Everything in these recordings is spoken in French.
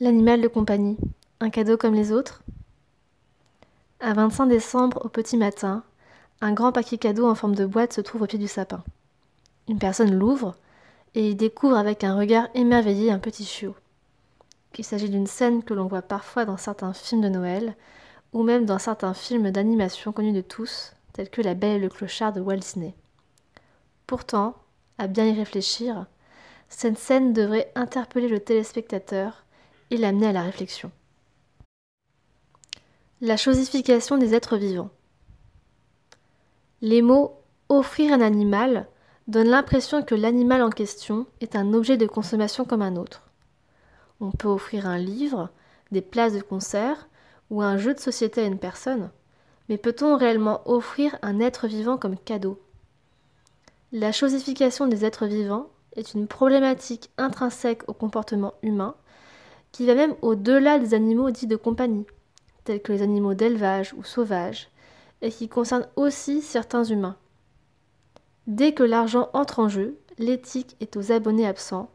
L'animal de compagnie, un cadeau comme les autres À 25 décembre, au petit matin, un grand paquet cadeau en forme de boîte se trouve au pied du sapin. Une personne l'ouvre et y découvre avec un regard émerveillé un petit chiot. Il s'agit d'une scène que l'on voit parfois dans certains films de Noël ou même dans certains films d'animation connus de tous, tels que La Belle et le Clochard de Walt Disney. Pourtant, à bien y réfléchir, cette scène devrait interpeller le téléspectateur et l'amener à la réflexion. La chosification des êtres vivants. Les mots offrir un animal donnent l'impression que l'animal en question est un objet de consommation comme un autre. On peut offrir un livre, des places de concert ou un jeu de société à une personne, mais peut-on réellement offrir un être vivant comme cadeau? La chosification des êtres vivants est une problématique intrinsèque au comportement humain qui va même au-delà des animaux dits de compagnie, tels que les animaux d'élevage ou sauvages, et qui concerne aussi certains humains. Dès que l'argent entre en jeu, l'éthique est aux abonnés absents,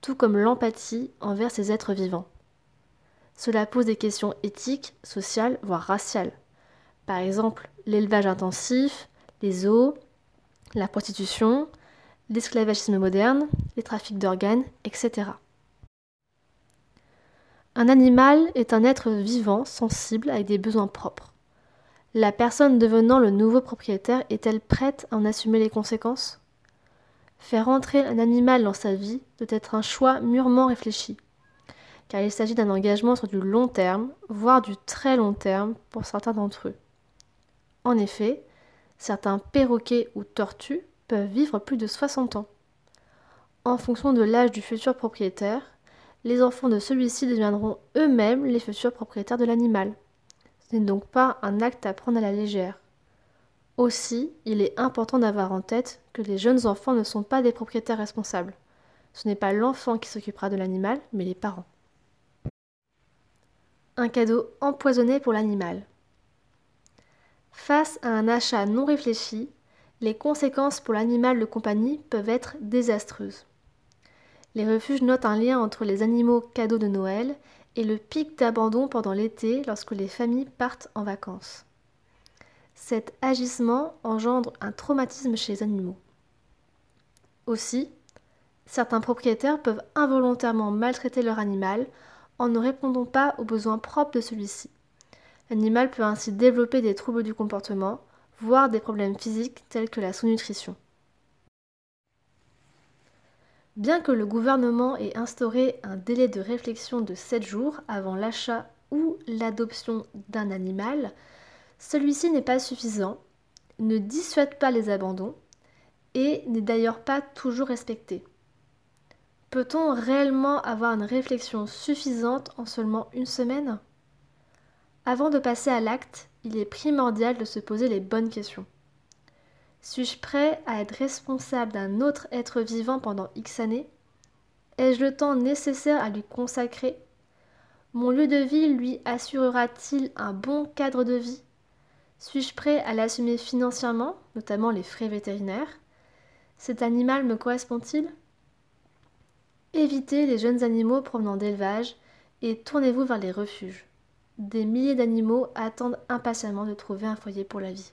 tout comme l'empathie envers ces êtres vivants. Cela pose des questions éthiques, sociales, voire raciales. Par exemple, l'élevage intensif, les eaux, la prostitution, l'esclavagisme moderne, les trafics d'organes, etc. Un animal est un être vivant, sensible, avec des besoins propres. La personne devenant le nouveau propriétaire est-elle prête à en assumer les conséquences? Faire entrer un animal dans sa vie doit être un choix mûrement réfléchi, car il s'agit d'un engagement sur du long terme, voire du très long terme pour certains d'entre eux. En effet, certains perroquets ou tortues peuvent vivre plus de 60 ans. En fonction de l'âge du futur propriétaire, les enfants de celui-ci deviendront eux-mêmes les futurs propriétaires de l'animal. Ce n'est donc pas un acte à prendre à la légère. Aussi, il est important d'avoir en tête que les jeunes enfants ne sont pas des propriétaires responsables. Ce n'est pas l'enfant qui s'occupera de l'animal, mais les parents. Un cadeau empoisonné pour l'animal. Face à un achat non réfléchi, les conséquences pour l'animal de compagnie peuvent être désastreuses. Les refuges notent un lien entre les animaux cadeaux de Noël et le pic d'abandon pendant l'été lorsque les familles partent en vacances. Cet agissement engendre un traumatisme chez les animaux. Aussi, certains propriétaires peuvent involontairement maltraiter leur animal en ne répondant pas aux besoins propres de celui-ci. L'animal peut ainsi développer des troubles du comportement, voire des problèmes physiques tels que la sous-nutrition. Bien que le gouvernement ait instauré un délai de réflexion de 7 jours avant l'achat ou l'adoption d'un animal, celui-ci n'est pas suffisant, ne dissuade pas les abandons et n'est d'ailleurs pas toujours respecté. Peut-on réellement avoir une réflexion suffisante en seulement une semaine? Avant de passer à l'acte, il est primordial de se poser les bonnes questions. Suis-je prêt à être responsable d'un autre être vivant pendant X années? Ai-je le temps nécessaire à lui consacrer? Mon lieu de vie lui assurera-t-il un bon cadre de vie? Suis-je prêt à l'assumer financièrement, notamment les frais vétérinaires? Cet animal me correspond-il? Évitez les jeunes animaux provenant d'élevage et tournez-vous vers les refuges. Des milliers d'animaux attendent impatiemment de trouver un foyer pour la vie.